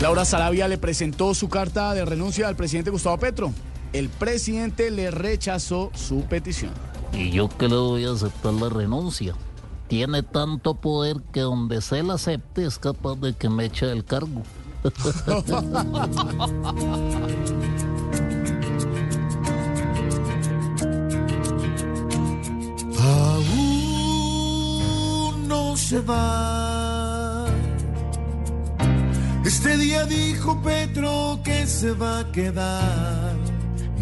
Laura Sarabia le presentó su carta de renuncia al presidente Gustavo Petro. El presidente le rechazó su petición. ¿Y yo qué le voy a aceptar la renuncia? Tiene tanto poder que donde se la acepte es capaz de que me eche el cargo. Aún no se va. Este día dijo Petro que se va a quedar.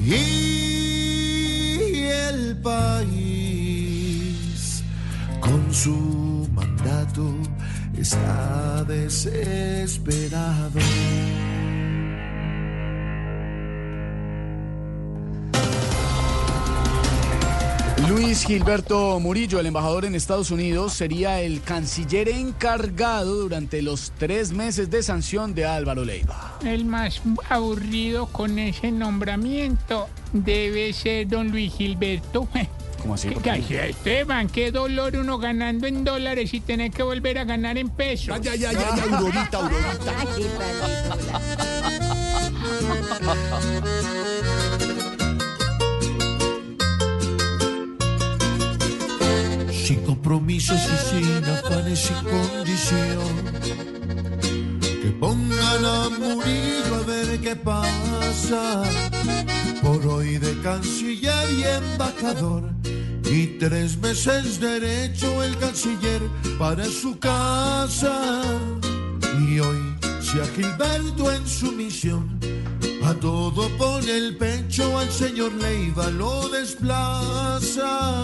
Y el país con su mandato está desesperado. Luis Gilberto Murillo, el embajador en Estados Unidos, sería el canciller encargado durante los tres meses de sanción de Álvaro Leiva. El más aburrido con ese nombramiento debe ser don Luis Gilberto. ¿Cómo así? ¿Qué, qué, Esteban, qué dolor uno ganando en dólares y tener que volver a ganar en pesos. Ya, ya, ya, ya, Aurorita, Aurorita. Sin compromisos y sin afanes, sin condición. Que pongan a Murillo a ver qué pasa. Por hoy de canciller y embajador. Y tres meses derecho el canciller para su casa. Y hoy, si a Gilberto en su misión a todo pone el pecho, al señor Leiva lo desplaza.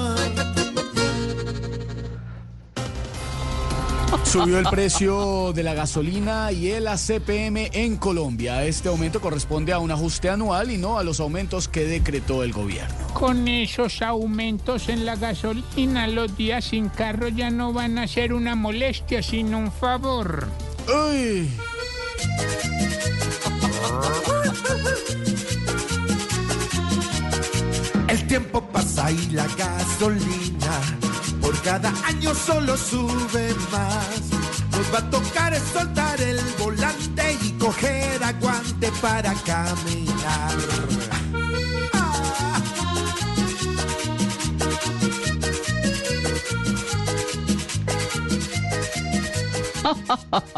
Subió el precio de la gasolina y el ACPM en Colombia. Este aumento corresponde a un ajuste anual y no a los aumentos que decretó el gobierno. Con esos aumentos en la gasolina, los días sin carro ya no van a ser una molestia, sino un favor. ¡Uy! El tiempo pasa y la gasolina cada año solo sube más. Nos va a tocar soltar el volante y coger aguante para caminar.